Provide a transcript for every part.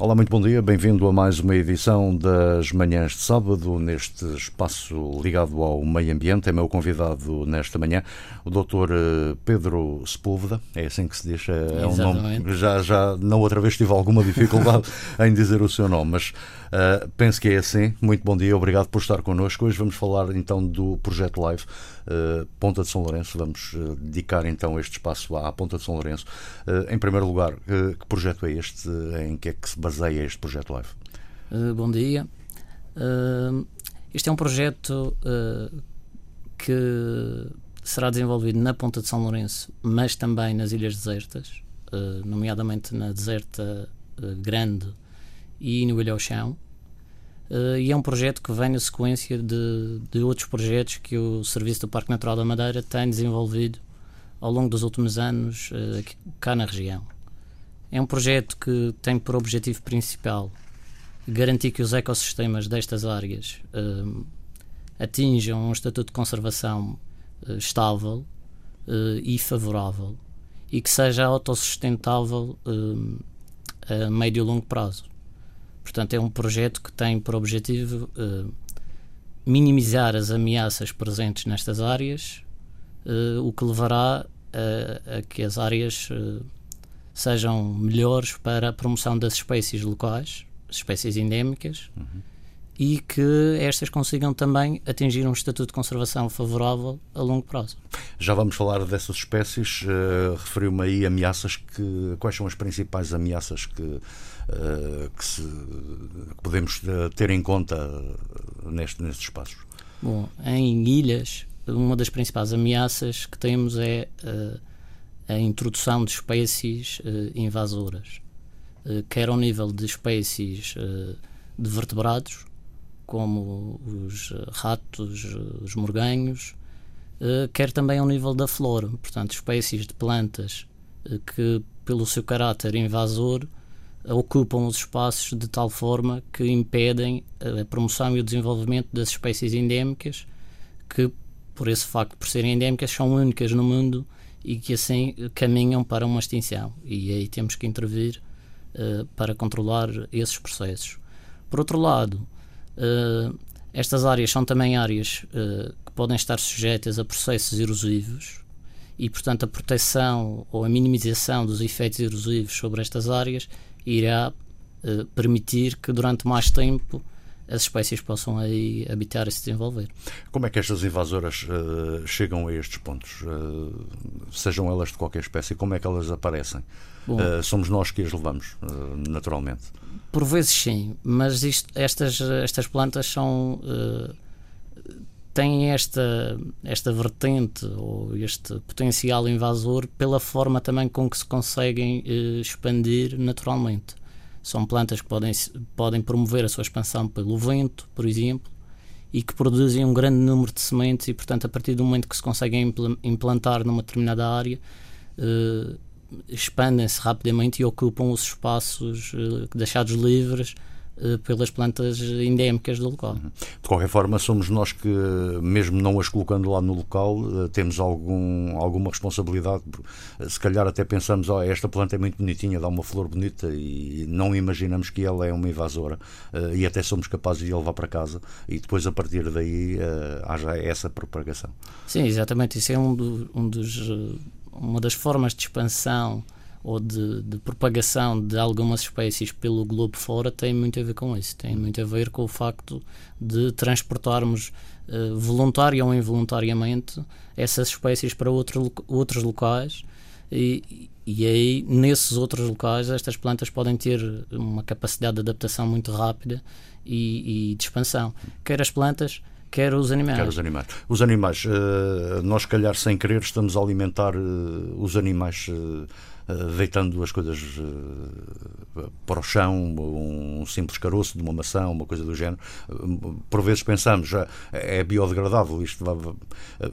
Olá, muito bom dia. Bem-vindo a mais uma edição das Manhãs de Sábado, neste espaço ligado ao meio ambiente. É meu convidado nesta manhã o Dr. Eh, Pedro Sepúlveda, é assim que se diz. É, é um nome. Já, já, na outra vez tive alguma dificuldade em dizer o seu nome, mas uh, penso que é assim. Muito bom dia, obrigado por estar connosco. Hoje vamos falar então do Projeto Live. Uh, Ponta de São Lourenço, vamos uh, dedicar então este espaço à Ponta de São Lourenço. em primeiro lugar, que projeto é este? Em que é que se baseia? Baseia este projeto Live? Uh, bom dia. Uh, este é um projeto uh, que será desenvolvido na Ponta de São Lourenço, mas também nas Ilhas Desertas, nomeadamente na Deserta Grande e no Ilha ao Chão. e é um projeto que vem na sequência de, de outros projetos que o Serviço do Parque Natural da Madeira tem desenvolvido ao longo dos últimos anos cá na região. É um projeto que tem por objetivo principal garantir que os ecossistemas destas áreas uh, atinjam um estatuto de conservação uh, estável uh, e favorável e que seja autossustentável a médio e longo prazo. Portanto, é um projeto que tem por objetivo minimizar as ameaças presentes nestas áreas, o que levará a, a que as áreas sejam melhores para a promoção das espécies locais, espécies endémicas, uhum. e que estas consigam também atingir um estatuto de conservação favorável a longo prazo. Já vamos falar dessas espécies. Uh, Referiu-me aí ameaças que. Quais são as principais ameaças que, uh, que, se, que podemos uh, ter em conta neste, nestes espaços? Bom, em ilhas, uma das principais ameaças que temos é a introdução de espécies uh, invasoras, uh, quer ao nível de espécies uh, de vertebrados, como os ratos, os morganhos, quer também ao nível da flora, portanto, espécies de plantas que, pelo seu caráter invasor, ocupam os espaços de tal forma que impedem a promoção e o desenvolvimento das espécies endémicas, que, por esse facto, por serem endémicas, são únicas no mundo e que assim caminham para uma extinção. E aí temos que intervir uh, para controlar esses processos. Por outro lado, uh, estas áreas são também áreas uh, que podem estar sujeitas a processos erosivos e, portanto, a proteção ou a minimização dos efeitos erosivos sobre estas áreas irá permitir que durante mais tempo as espécies possam aí habitar e se desenvolver. Como é que estas invasoras uh, chegam a estes pontos? Uh, sejam elas de qualquer espécie, como é que elas aparecem? Uh, somos nós que as levamos, naturalmente. Por vezes sim, mas isto, estas, estas plantas são têm esta, esta vertente ou este potencial invasor pela forma também com que se conseguem expandir naturalmente. São plantas que podem, podem promover a sua expansão pelo vento, por exemplo, e que produzem um grande número de sementes e, portanto, a partir do momento que se conseguem implantar numa determinada área, eh, expandem-se rapidamente e ocupam os espaços eh, deixados livres pelas plantas endémicas do local. Uhum. De qualquer forma, somos nós que, mesmo não as colocando lá no local, eh, temos algum, alguma responsabilidade. Eh, se calhar até pensamos, oh, esta planta é muito bonitinha, dá uma flor bonita e não imaginamos que ela é uma invasora e até somos capazes de a levar para casa e depois a partir daí haja essa propagação. Sim, exatamente. Isso é um, do, um dos, uma das formas de expansão ou de, de, propagação de algumas espécies pelo globo fora tem muito a ver com isso. Tem muito a ver com o facto de transportarmos uh, voluntária ou involuntariamente essas espécies para outro, outros locais e, e aí nesses outros locais estas plantas podem ter uma capacidade de adaptação muito rápida e, e de expansão. Quer as plantas, quer os animais. Quer os animais. Os animais, uh, nós, calhar, sem querer, estamos a alimentar uh, os animais. Uh, deitando as coisas para o chão, um simples caroço de uma maçã, uma coisa do género. Por vezes pensamos, é biodegradável isto,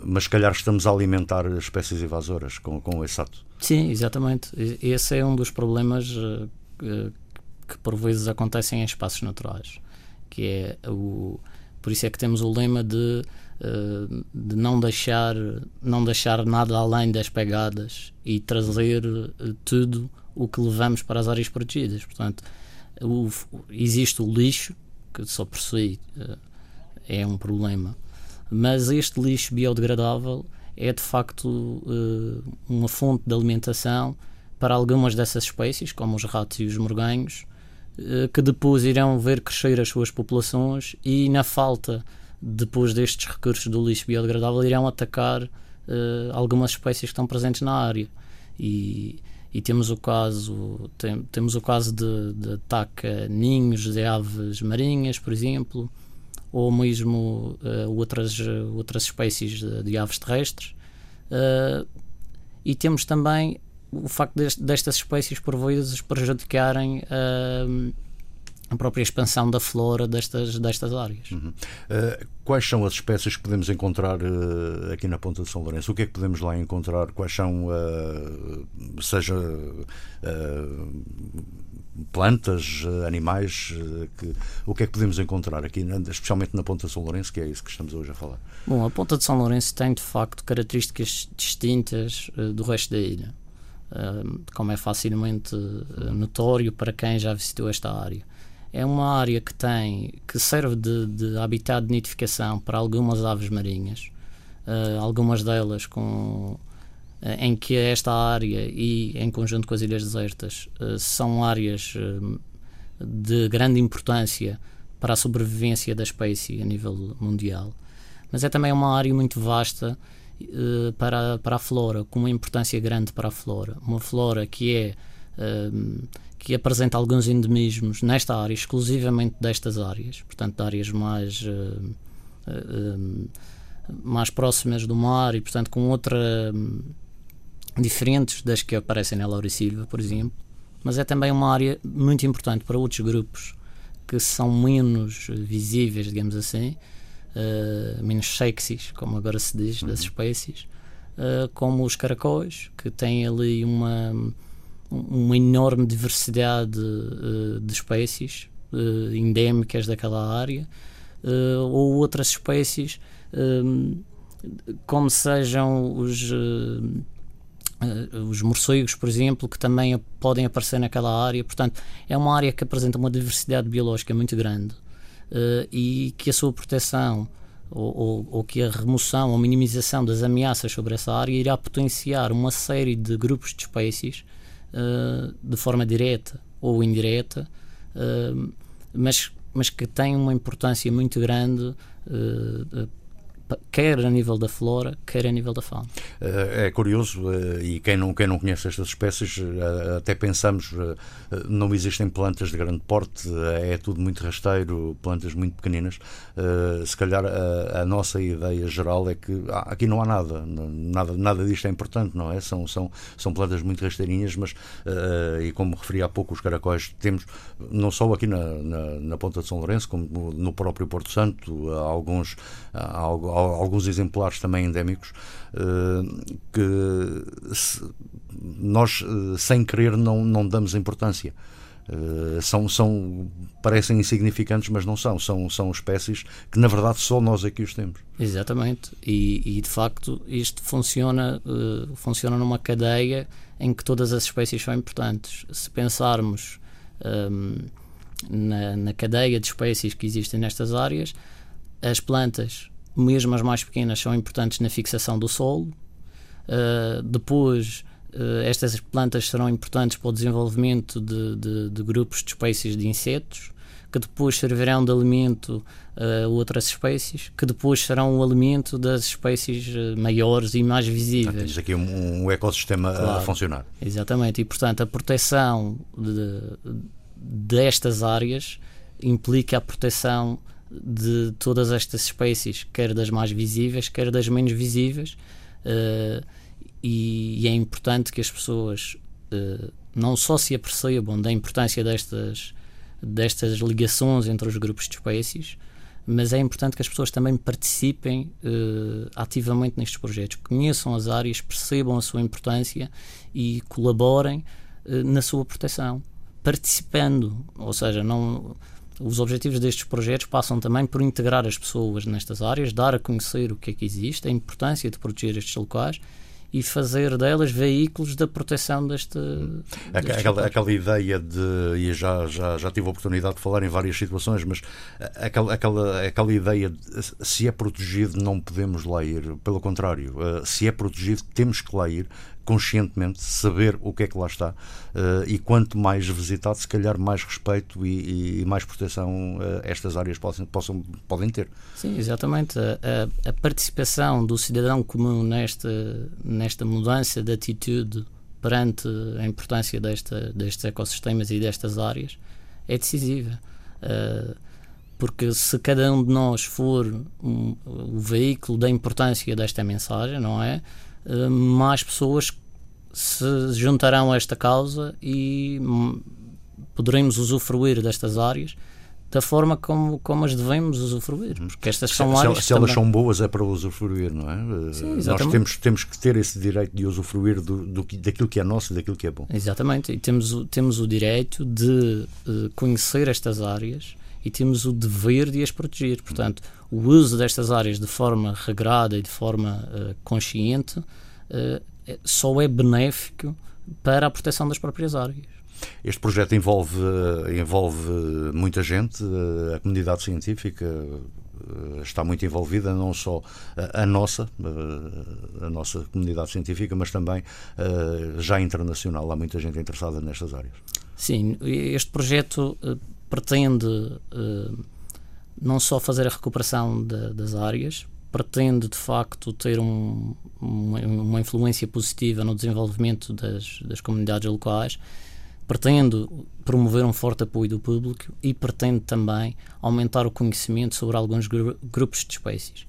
mas se calhar estamos a alimentar espécies invasoras com, com esse ato. Sim, exatamente. Esse é um dos problemas que, que por vezes acontecem em espaços naturais, que é o por isso é que temos o lema de, de não, deixar, não deixar nada além das pegadas e trazer uh, tudo o que levamos para as áreas protegidas. Portanto, o, existe o lixo, que só por si uh, é um problema, mas este lixo biodegradável é de facto uma fonte de alimentação para algumas dessas espécies, como os ratos e os morganhos, que depois irão ver crescer as suas populações e, na falta depois destes recursos do lixo biodegradável, irão atacar algumas espécies que estão presentes na área. E, e temos o caso tem, temos o caso de, de ataque a ninhos de aves marinhas, por exemplo, ou mesmo uh, outras outras espécies de, de aves terrestres. Uh, e temos também o facto dest, destas espécies por vezes prejudicarem uh, a própria expansão da flora destas, destas áreas. Uhum. Uh, quais são as espécies que podemos encontrar uh, aqui na Ponta de São Lourenço? O que é que podemos lá encontrar? Quais são, uh, seja plantas, animais, que, o que é que podemos encontrar aqui, especialmente na Ponta de São Lourenço, que é isso que estamos hoje a falar? Bom, a Ponta de São Lourenço tem de facto características distintas do resto da ilha, como é facilmente notório para quem já visitou esta área é uma área que tem que serve de, de habitat de nidificação para algumas aves marinhas, uh, algumas delas com uh, em que esta área e em conjunto com as ilhas desertas uh, são áreas de grande importância para a sobrevivência da espécie a nível mundial, mas é também uma área muito vasta para, para a flora, com uma importância grande para a flora, uma flora que é que apresenta alguns endemismos nesta área, exclusivamente destas áreas, portanto, áreas mais, uh, uh, mais próximas do mar e, portanto, com outra. Um, diferentes das que aparecem na Laura Silva, por exemplo, mas é também uma área muito importante para outros grupos que são menos visíveis, digamos assim, uh, menos sexys, como agora se diz, das uhum. espécies, como os caracóis, que têm ali uma uma enorme diversidade uh, de espécies uh, endémicas daquela área uh, ou outras espécies como sejam os os morcegos, por exemplo, que também podem aparecer naquela área. Portanto, é uma área que apresenta uma diversidade biológica muito grande e que a sua proteção ou, ou, ou, que a remoção ou minimização das ameaças sobre essa área irá potenciar uma série de grupos de espécies uh, de forma direta ou indireta, uh, mas, mas que tem uma importância muito grande uh, quer a nível da flora, quer a nível da fauna. É curioso, e quem não, quem não conhece estas espécies, até pensamos, não existem plantas de grande porte, é tudo muito rasteiro, plantas muito pequeninas. Se calhar a, a nossa ideia geral é que aqui não há nada, nada, nada disto é importante, não é? São, são, são plantas muito rasteirinhas, mas, e como referi há pouco, os caracóis temos, não só aqui na, na, na Ponta de São Lourenço, como no próprio Porto Santo, há alguns, há, alguns exemplares também endémicos eh, que nós, eh, sem querer, não, não damos importância. Uh, são, são, parecem insignificantes, mas não são. são. São espécies que, na verdade, só nós aqui os temos. Exatamente. E, e de facto, isto funciona, funciona numa cadeia em que todas as espécies são importantes. Se pensarmos ehm, na, na cadeia de espécies que existem nestas áreas, as plantas mesmo as mais pequenas, são importantes na fixação do solo. Uh, depois, uh, estas plantas serão importantes para o desenvolvimento de, de, de, grupos de espécies de insetos, que depois servirão de alimento a outras espécies, que depois serão o alimento das espécies maiores e mais visíveis. Ah, temos aqui um, um ecossistema claro, a funcionar. Exatamente, e portanto a proteção de, destas áreas implica a proteção de todas estas espécies, quer das mais visíveis, quer das menos visíveis, uh, e, e, é importante que as pessoas uh, não só se apercebam da importância destas, destas ligações entre os grupos de espécies, mas é importante que as pessoas também participem uh, ativamente nestes projetos, conheçam as áreas, percebam a sua importância e colaborem na sua proteção, participando, ou seja, não os objetivos destes projetos passam também por integrar as pessoas nestas áreas, dar a conhecer o que é que existe, a importância de proteger estes locais e fazer delas veículos da proteção deste. Aquela, aquela, ideia de. E já, já, já tive a oportunidade de falar em várias situações, mas aquela, aquela, aquela ideia de se é protegido, não podemos lá ir. Pelo contrário, eh, se é protegido, temos que lá ir conscientemente, saber o que é que lá está. Uh, e quanto mais visitado, se calhar mais respeito e, e mais proteção uh, estas áreas possam, possam, podem ter. Sim, exatamente. A, a, participação do cidadão comum nesta, nesta mudança de atitude perante a importância desta, destes ecossistemas e destas áreas é decisiva. Uh, porque se cada um de nós for um, o veículo da importância desta mensagem, não é? Eh, mais pessoas se juntarão a esta causa e hum, poderemos usufruir destas áreas da forma como, como as devemos usufruir, porque estas são se, áreas se, se elas são boas é para usufruir, não é? Eh, Sim, Nós temos, temos que ter esse direito de usufruir do, do, daquilo que é nosso e daquilo que é bom. Exatamente, e temos, temos o direito de uh, conhecer estas áreas e temos o dever de as proteger. Portanto, o uso destas áreas de forma regrada e de forma uh, consciente uh, só é benéfico para a proteção das próprias áreas. Este projeto envolve, envolve muita gente, a comunidade científica está muito envolvida, não só a, nossa, a nossa comunidade científica, mas também já internacional. Há muita gente interessada nestas áreas. Sim, este projeto pretende uh, não só fazer a recuperação de, das áreas, pretende de facto ter um, uma, uma, influência positiva no desenvolvimento das, das comunidades locais, pretende promover um forte apoio do público e pretende também aumentar o conhecimento sobre alguns gru grupos de espécies.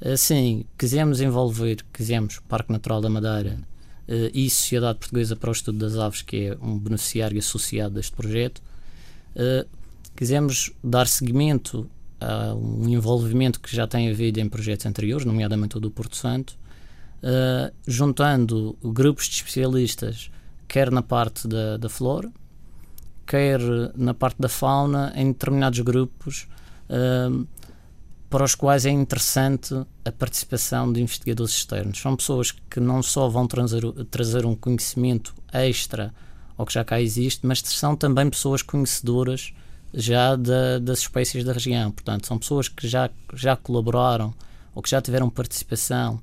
Assim, quisemos envolver, quisemos Parque Natural da Madeira uh, e Sociedade Portuguesa para o Estudo das Aves, que é um beneficiário associado deste projeto, Uh, quisemos dar seguimento a um envolvimento que já tem havido em projetos anteriores, nomeadamente o do Porto Santo, uh, juntando grupos de especialistas, quer na parte da, da flora, quer na parte da fauna, em determinados grupos, uh, para os quais é interessante a participação de investigadores externos. São pessoas que não só vão trazer, trazer um conhecimento extra ao que já cá existe, mas são também pessoas conhecedoras já da, das espécies da região. Portanto, são pessoas que já, já colaboraram ou que já tiveram participação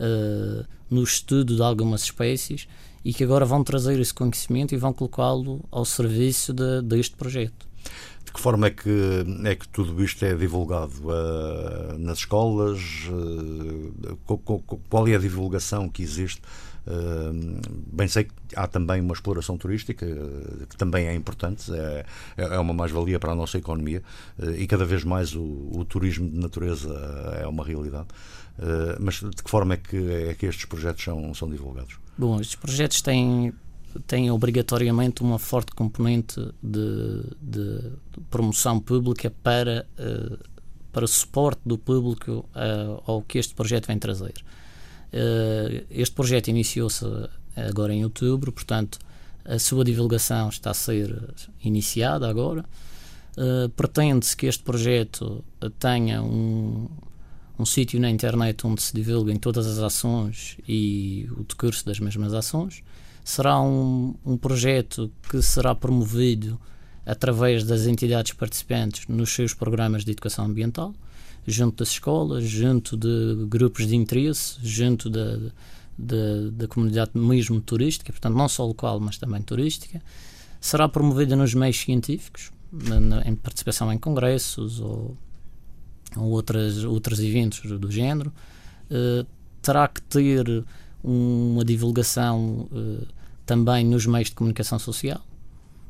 uh, no estudo de algumas espécies e que agora vão trazer esse conhecimento e vão colocá-lo ao serviço de, deste projeto. De que forma é que, é que tudo isto é divulgado uh, nas escolas? Uh, qual é a divulgação que existe bem sei que há também uma exploração turística eh, que também é importante, é, é uma mais-valia para a nossa economia eh, e cada vez mais o, o turismo de natureza é uma realidade. Eh, mas de que forma é que, é que estes projetos são, são divulgados? Bom, estes projetos têm, têm obrigatoriamente uma forte componente de, de promoção pública para, para suporte do público ao que este projeto vem trazer. Uh, este projeto iniciou-se agora em outubro, portanto, a sua divulgação está a ser iniciada agora. Uh, Pretende-se que este projeto tenha um, um sítio na internet onde se divulguem todas as ações e o decurso das mesmas ações. Será um, um projeto que será promovido através das entidades participantes nos seus programas de educação ambiental junto das escolas, junto de grupos de interesse, junto da, da, da comunidade mesmo turística, portanto, não só local, mas também turística. Será promovida nos meios científicos, em participação em congressos ou, ou outras, outros eventos do género. Uh, terá que ter uma divulgação uh, também nos meios de comunicação social.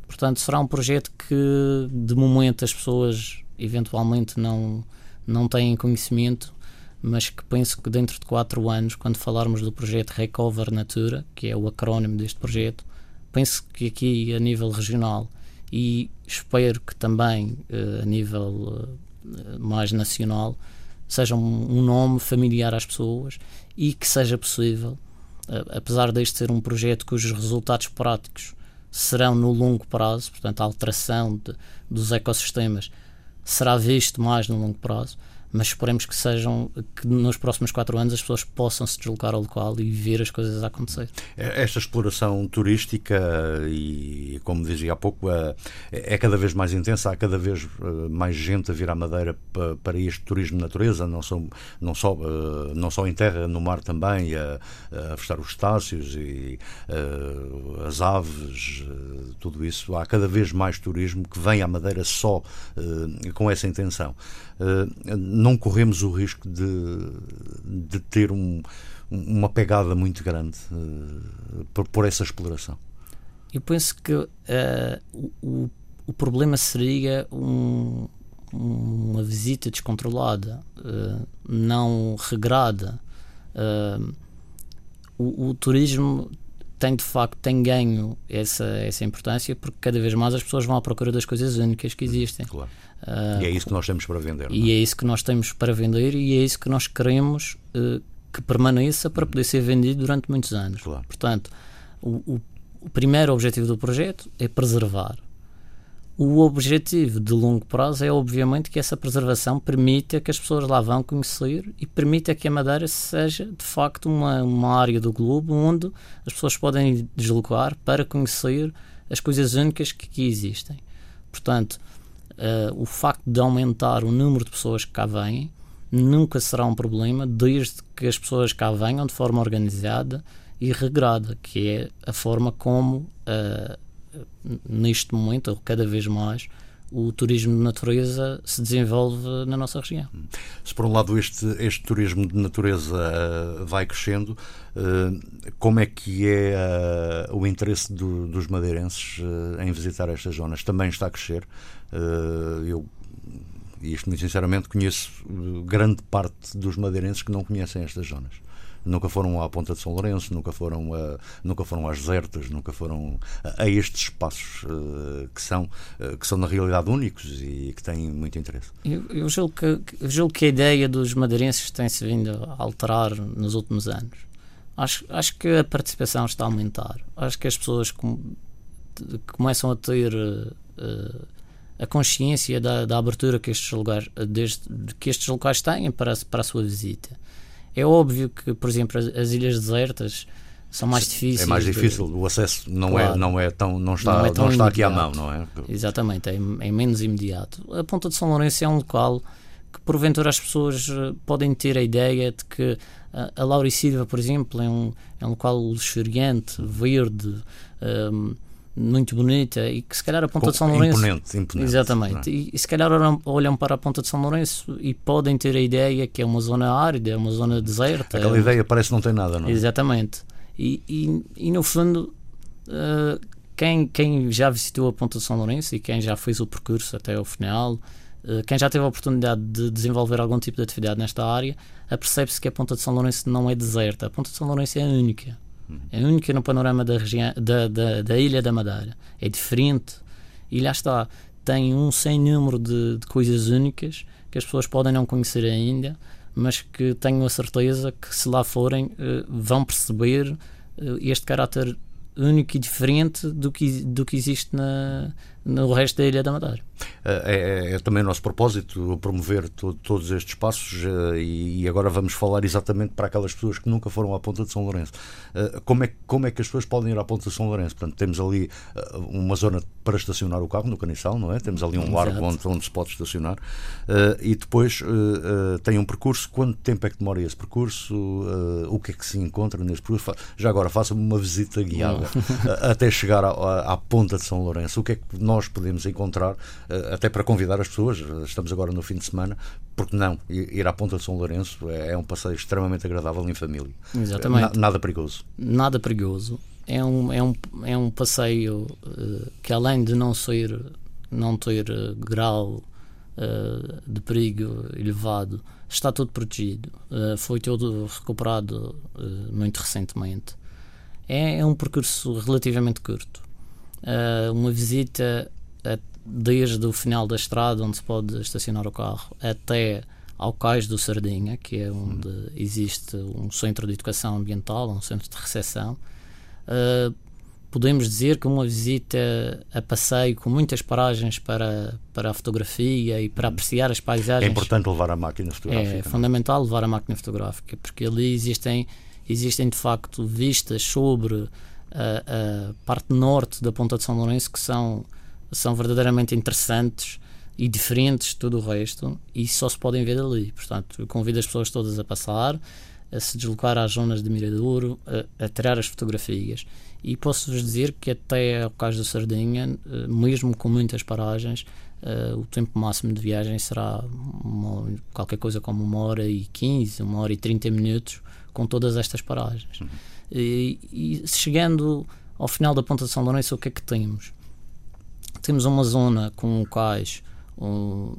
Portanto, será um projeto que, de momento, as pessoas eventualmente não não têm conhecimento, mas que penso que dentro de quatro anos, quando falarmos do projeto Recover Natura, que é o acrónimo deste projeto, penso que aqui a nível regional e espero que também uh, a nível uh, mais nacional seja um, nome familiar às pessoas e que seja possível, uh, apesar deste ser um projeto cujos resultados práticos serão no longo prazo, portanto a alteração de, dos ecossistemas será visto mais no longo prazo, mas esperemos que sejam que nos próximos quatro anos as pessoas possam se deslocar ao local e ver as coisas a acontecer. É, esta exploração turística e, como dizia há pouco, é, é cada vez mais intensa, há cada vez eh, mais gente a vir à Madeira para este turismo de natureza, não só, não só, eh, não só em terra, no mar também, a, a avistar os estácios e a, as aves, tudo isso. Há cada vez mais turismo que vem à Madeira só com essa intenção. Não corremos o risco de, de ter um, uma pegada muito grande uh, por, por, essa exploração? Eu penso que uh, o, o problema seria um, uma visita descontrolada, uh, não regrada. O, o, turismo tem de facto tem ganho essa, essa importância porque cada vez mais as pessoas vão à procura das coisas únicas que existem. Claro. Uh, e é isso que nós temos para vender. E é? é? isso que nós temos para vender e é isso que nós queremos uh, que permaneça para poder ser vendido durante muitos anos. Claro. Portanto, o, o, o, primeiro objetivo do projeto é preservar. O objetivo de longo prazo é, obviamente, que essa preservação permita que as pessoas lá vão conhecer e permita que a Madeira seja, de facto, uma, uma área do globo onde as pessoas podem deslocar para conhecer as coisas únicas que aqui existem. Portanto, uh, o facto de aumentar o número de pessoas que cá vêm nunca será um problema, desde que as pessoas cá venham de forma organizada e regrada, que é a forma como, uh, neste momento, ou cada vez mais, o turismo de natureza se desenvolve na nossa região. Se por um lado este, este turismo de natureza uh, vai crescendo, uh, como é que é uh, o interesse do, dos madeirenses em visitar estas zonas? Também está a crescer. eu e isto muito sinceramente conheço grande parte dos madeirenses que não conhecem estas zonas nunca foram à Ponta de São Lourenço, nunca foram, a, nunca foram às desertas, nunca foram a, a estes espaços uh, que, são, uh, que são na realidade únicos e que têm muito interesse. Eu, eu, julgo, que, eu julgo que a ideia dos madeirenses tem-se vindo a alterar nos últimos anos. Acho, acho que a participação está a aumentar. Acho que as pessoas com, começam a ter uh, a consciência da, da, abertura que estes lugares, desde, que estes locais têm para, para a sua visita. É óbvio que, por exemplo, as, as ilhas desertas são mais difíceis. É mais difícil, de... o acesso não é, claro. é não é tão não está não, é tão não está aqui à mão, não é? Exatamente, é, é, menos imediato. A Ponta de São Lourenço é um local que porventura as pessoas eh, podem ter a ideia de que a, a Lauricídia, por exemplo, é um, é um local luxuriante, verde, um, ehm, muito bonita e que se calhar a Ponta de São Lourenço. Imponente, imponente. Exatamente. É? E, e, se calhar olham para a Ponta de São Lourenço e podem ter a ideia que é uma zona árida, é uma zona deserta. Aquela é... ideia parece que não tem nada, não é? Exatamente. E, e, e no fundo, uh, quem, quem já visitou a Ponta de São Lourenço e quem já fez o percurso até ao final, uh, quem já teve a oportunidade de desenvolver algum tipo de atividade nesta área, apercebe-se que a Ponta de São Lourenço não é deserta. A Ponta de São Lourenço é única. É única no panorama da, região, da, da, da, Ilha da Madeira. É diferente. E lá está. Tem um sem número de, de coisas únicas que as pessoas podem não conhecer ainda, mas que tenho a certeza que se lá forem uh, vão perceber uh, este caráter único e diferente do que, do que existe na, no resto da Ilha da Madeira. É, é, é também o nosso propósito promover to, todos estes passos uh, e, e, agora vamos falar exatamente para aquelas pessoas que nunca foram à Ponta de São Lourenço. Uh, como, é, como é que as pessoas podem ir à Ponta de São Lourenço? Portanto, temos ali uh, uma zona para estacionar o carro no Caniçal, não é? Temos ali um Exato. largo onde, onde se pode estacionar e depois tem um percurso. Quanto tempo é que demora esse percurso? o que é que se encontra nesse percurso? Já agora, faça-me uma visita guiada até chegar à, à, à Ponta de São Lourenço. O que é que nós podemos encontrar, eh, até para convidar as pessoas, estamos agora no fim de semana, porque não, ir à Ponta de São Lourenço é, é um passeio extremamente agradável em família. Exatamente. nada perigoso. Nada perigoso. É um, é um, é um passeio uh, que além de não ser não ter uh, grau de perigo elevado, está tudo protegido. foi todo recuperado muito recentemente. É, é um percurso relativamente curto uh, uma visita a, desde o final da estrada, onde se pode estacionar o carro, até ao Cais do Sardinha, que é onde existe um centro de educação ambiental, um centro de recepção. Uh, podemos dizer que uma visita a passeio com muitas paragens para, para a fotografia e para apreciar as paisagens. É importante levar a máquina fotográfica. É, é fundamental levar a máquina fotográfica, porque ali existem, existem de facto vistas sobre a, a parte norte da Ponta de São Lourenço que são, são verdadeiramente interessantes e diferentes de tudo o resto e só se podem ver ali. Portanto, convido as pessoas todas a passar, a se deslocar às zonas de Miradouro, a, a tirar as fotografias e posso-vos dizer que até ao Cais da Sardinha, eh, mesmo com muitas paragens, uh, o tempo máximo de viagem será uma, qualquer coisa como uma hora e 15, uma hora e 30 minutos com todas estas paragens. Uhum. E, e, chegando ao final da Ponta de São Lourenço, o que é que temos? Temos uma zona com cais um,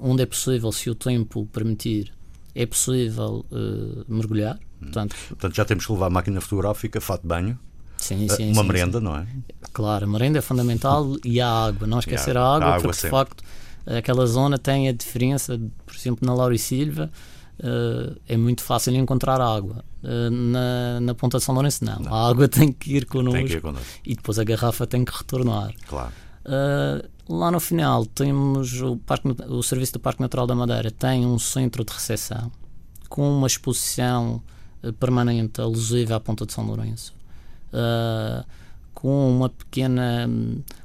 onde é possível, se o tempo permitir, é possível uh, mergulhar. Uhum. Portanto, Portanto, já temos que levar a máquina fotográfica, fato de banho, Sim, sim, uma sim, merenda, não é? Claro, a merenda é fundamental e a água. Não esquecer a, a água, a água porque sempre. de facto aquela zona tem a diferença, por exemplo, na Laura e Silva. Uh, é muito fácil encontrar água. Uh, na, na Ponta de São Lourenço, não. não. A água tem que ir connosco, e depois a garrafa tem que retornar. Claro. Uh, lá no final temos o, Parque, o Serviço do Parque Natural da Madeira tem um centro de recepção com uma exposição permanente alusiva à Ponta de São Lourenço uh, com uma pequena.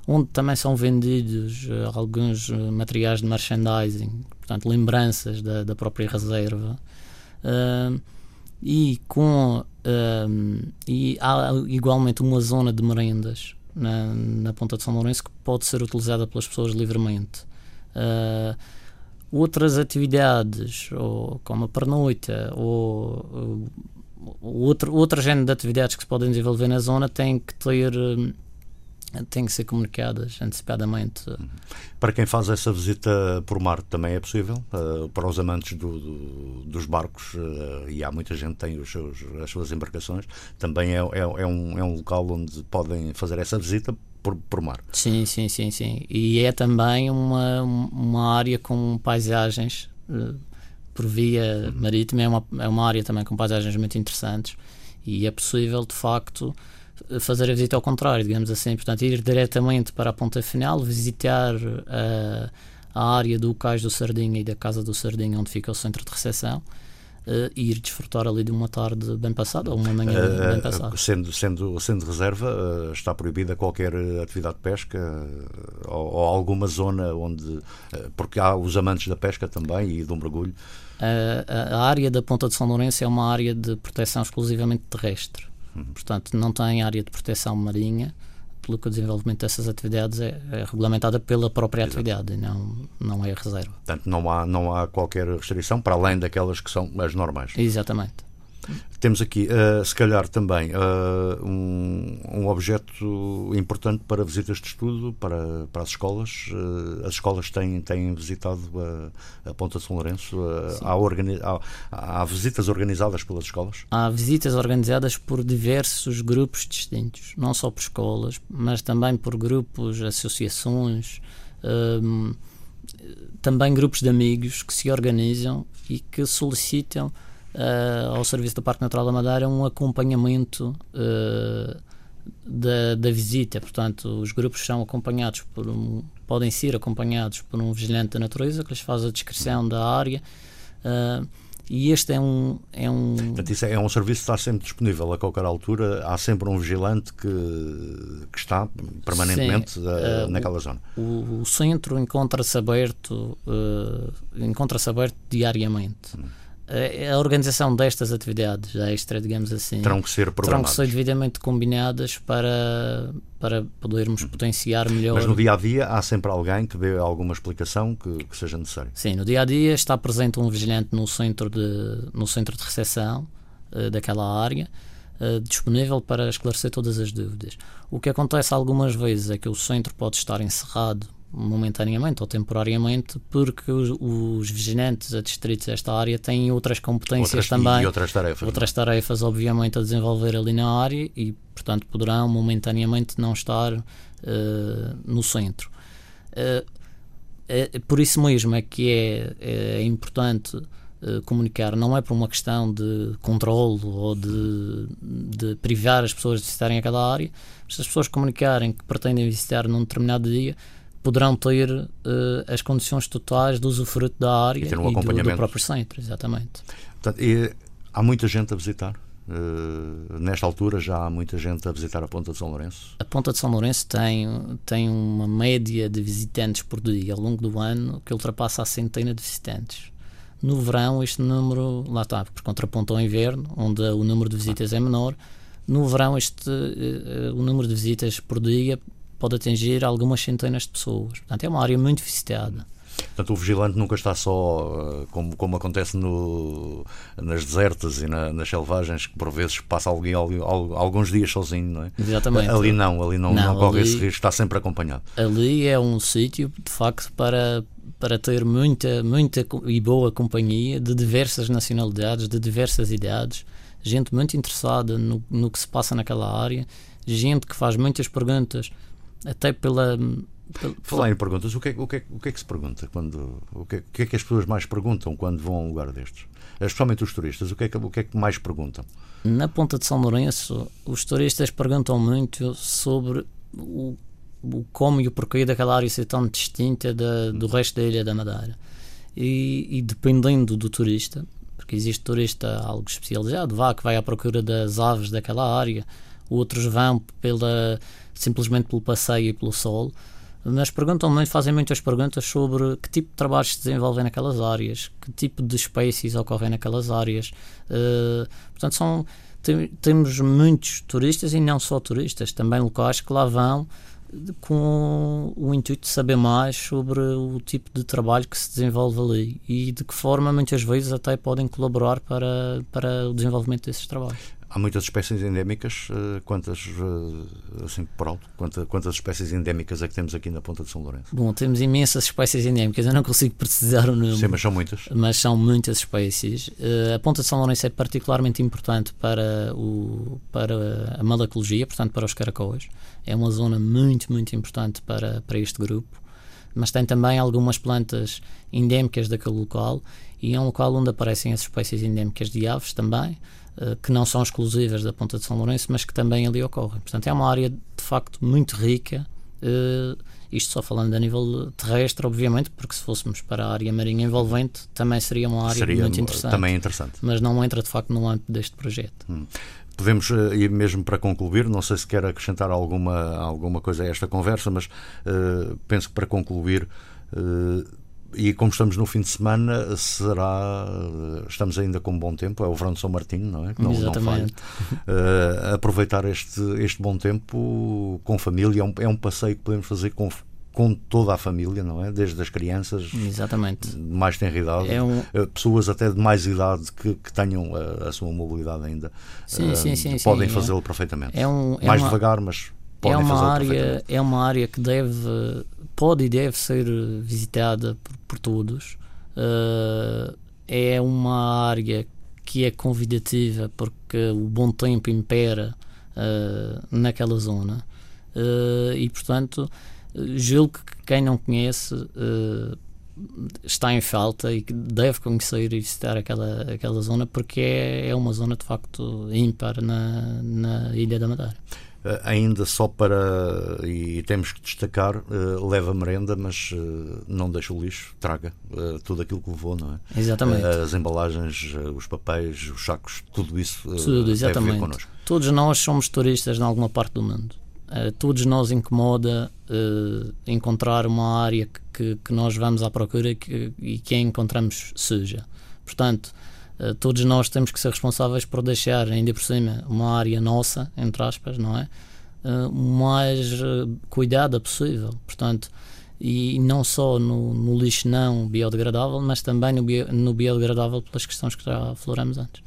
onde também são vendidos uh, alguns ah, materiais de merchandising, portanto, lembranças da, da própria reserva. Uh, e com e há igualmente uma zona de merendas na, na Ponta de São Lourenço que pode ser utilizada pelas pessoas livremente. Uh, outras atividades, ou como a pernoita, ou outro, outro género de atividades que se podem desenvolver na zona têm que ter hum, têm que ser comunicadas antecipadamente. Para quem faz essa visita por mar também é possível? Uh, para os amantes do, do, dos barcos, uh, e há muita gente que tem os seus, as suas embarcações, também é, é, é, um, é um local onde podem fazer essa visita por, por mar. Sim, sim, sim, sim. E é também uma, uma área com paisagens uh, por via marítima é uma, é uma área também com paisagens muito interessantes e é possível, de facto, fazer a visita ao contrário, digamos assim, portanto, ir diretamente para a ponta final, visitar a, a área do Cais do Sardinha e da Casa do Sardinha, onde fica o centro de recepção, uh, e ir desfrutar ali de uma tarde bem passada ou uma manhã uh, bem passada. Sendo, sendo, sendo reserva, uh, está proibida qualquer atividade de pesca ou, ou, alguma zona onde. porque há os amantes da pesca também e do mergulho. A, a área da Ponta de São Lourenço é uma área de proteção exclusivamente terrestre. Uhum. Portanto, não tem área de proteção marinha pelo que o desenvolvimento dessas atividades é, é regulamentada pela própria Exato. atividade e não, não é reserva. Portanto, não há, não há qualquer restrição para além daquelas que são as normais. Exatamente. Temos aqui, uh, se calhar, também uh, um, um, objeto importante para visitas de estudo para, para as escolas. Uh, as escolas têm, têm visitado a, a Ponta de São Lourenço. Há, há, há, visitas organizadas pelas escolas? Há visitas organizadas por diversos grupos distintos, não só por escolas, mas também por grupos, associações. Um, também grupos de amigos que se organizam e que solicitam uh, ao Serviço do Parque Natural da Madeira um acompanhamento uh, da, da, visita. Portanto, os grupos são acompanhados por um, podem ser acompanhados por um vigilante da natureza que lhes faz a descrição da área. Uh, e este é um. É um... Portanto, isso é, é, um serviço que está sempre disponível a qualquer altura. Há sempre um vigilante que, que está permanentemente Sim, uh, naquela o, zona. O, o centro encontra-se aberto, uh, encontra-se aberto diariamente. Hum a organização destas atividades extra, digamos assim, terão que ser terão que ser devidamente combinadas para, para podermos potenciar melhor. Mas no dia a dia há sempre alguém que dê alguma explicação que, que, seja necessária. Sim, no dia a dia está presente um vigilante no centro de, no centro de recepção uh, daquela área. Uh, disponível para esclarecer todas as dúvidas. O que acontece algumas vezes é que o centro pode estar encerrado momentaneamente ou temporariamente, porque os, os vigilantes adscritos a esta área têm outras competências outras, também. E outras tarefas. Outras não? tarefas, obviamente, a desenvolver ali na área e, portanto, poderão momentaneamente não estar uh, no centro. Uh, é, por isso mesmo é que é, é importante uh, comunicar não é por uma questão de controle ou de, de privar as pessoas de visitarem aquela área, mas se as pessoas comunicarem que pretendem visitar num determinado dia, poderão ter uh, as condições totais do usufruto da área e, um e do, do, próprio centro, exatamente. Portanto, e há muita gente a visitar? Uh, nesta altura já há muita gente a visitar a Ponta de São Lourenço? A Ponta de São Lourenço tem, tem uma média de visitantes por dia ao longo do ano que ultrapassa a centena de visitantes. No verão, este número, lá está, por contraponto ao inverno, onde o número de visitas é menor, no verão, este, uh, o número de visitas por dia pode atingir algumas centenas de pessoas. Portanto, é uma área muito visitada. Portanto, o vigilante nunca está só, eh, como, como acontece no, nas desertas e na, nas selvagens, que por vezes passa alguém, alguns dias sozinho, não é? Exatamente. Ali não, ali não, não, não corre ali, esse risco, está sempre acompanhado. Ali é um sítio, de facto, para, para ter muita, muita e boa companhia de diversas nacionalidades, de diversas idades, gente muito interessada no, no que se passa naquela área, gente que faz muitas perguntas, até pela Falar em perguntas, o que, é, o, que é, o que é que se pergunta? Quando, o, que é, o que é que as pessoas mais perguntam quando vão a um lugar destes? Especialmente os turistas, o que é que, o que, é que mais perguntam? Na Ponta de São Lourenço, os turistas perguntam muito sobre o, o como e o porquê daquela área ser tão distinta da, do resto da Ilha da Madeira. E, e, dependendo do turista, porque existe turista algo especializado, vá que vai à procura das aves daquela área, outros vão pela, simplesmente pelo passeio e pelo sol mas perguntam fazem muitas perguntas sobre que tipo de trabalhos se desenvolvem naquelas áreas, que tipo de espécies ocorrem naquelas áreas. Uh, portanto, são, tem, temos muitos turistas e não só turistas, também locais que lá vão com o intuito de saber mais sobre o tipo de trabalho que se desenvolve ali e de que forma muitas vezes até podem colaborar para, para o desenvolvimento desses trabalhos. Há muitas espécies endémicas, eh, quantas, eh, assim por alto, quantas, quantas espécies endémicas é que temos aqui na Ponta de São Lourenço? Bom, temos imensas espécies endémicas, eu não consigo precisar o número. Sim, mas são muitas. Mas são muitas espécies. Eh, a Ponta de São Lourenço é particularmente importante para, o, para a malacologia, portanto para os caracóis. É uma zona muito, muito importante para, para este grupo. Mas tem também algumas plantas endémicas daquele local e é um local onde aparecem as espécies endémicas de aves também que não são exclusivas da Ponta de São Lourenço, mas que também ali ocorrem. Portanto, é uma área de facto muito rica. Uh, isto só falando a nível terrestre, obviamente, porque se fôssemos para a área marinha envolvente, também seria uma área seria muito interessante. Também interessante. Mas não entra de facto no âmbito deste projeto. Hum. Podemos, eh, e mesmo para concluir, não sei se quer acrescentar alguma, alguma coisa a esta conversa, mas uh, penso que para concluir. Uh, e como estamos no fim de semana, será. Estamos ainda com bom tempo, é o verão de São Martinho, não é? Não, Exatamente. Não uh, aproveitar este, este bom tempo com família, é um, é um passeio que podemos fazer com, com toda a família, não é? Desde as crianças, Exatamente. de mais tenra idade, é um... Eh, pessoas até de mais idade que, que tenham a, a, sua mobilidade ainda, sim, uh, sim, sim, podem fazê-lo perfeitamente. É um, é mais uma... devagar, mas podem é uma área É uma área que deve pode e deve ser visitada por, por todos. Uh, é uma área que é convidativa porque o bom tempo impera uh, naquela zona uh, e, portanto, julgo que quem não conhece está em falta e que deve conhecer e visitar aquela, aquela zona porque é, é uma zona de facto ímpar na, na Ilha da Madeira. Uh, ainda só para, e temos que destacar, uh, leva merenda, mas uh, não deixa o lixo, traga tudo aquilo que levou, não é? Exatamente. as embalagens, os papéis, os sacos, tudo isso tudo, exatamente. deve connosco. Todos nós somos turistas em alguma parte do mundo. todos nós incomoda encontrar uma área que, que, nós vamos à procura e que, e que a encontramos suja. Portanto, eh, todos nós temos que ser responsáveis por deixar, ainda por cima, uma área nossa, entre aspas, não é? Uh, mais uh, cuidada possível. Portanto, e não só no, no, lixo não biodegradável, mas também no, bio, no biodegradável pelas questões que já afloramos antes.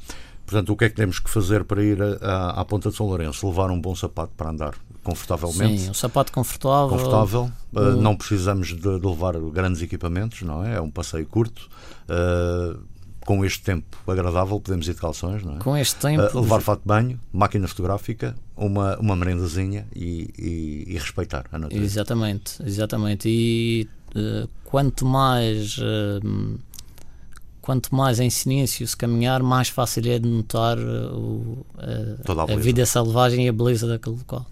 Portanto, o que é que temos que fazer para ir à, à Ponta de São Lourenço? Levar um bom sapato para andar confortavelmente. Sim, um sapato confortável. Confortável. Uh, não precisamos de, de, levar grandes equipamentos, não é? É um passeio curto. Uh, com este tempo agradável, podemos ir de calções, não é? Com este tempo. Uh, levar fato de banho, máquina fotográfica, uma, uma merendazinha e, e, e respeitar a natureza. Exatamente, exatamente. E uh, quanto mais. Uh, quanto mais em silêncio se caminhar, mais fácil é de notar o, a, a, a vida selvagem e a beleza daquele local.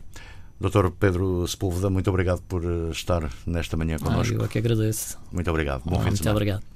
Doutor Pedro Sepúlveda, muito obrigado por estar nesta manhã connosco. Ah, eu é que agradeço. Muito obrigado. Bom ah, fim de semana. Muito obrigado.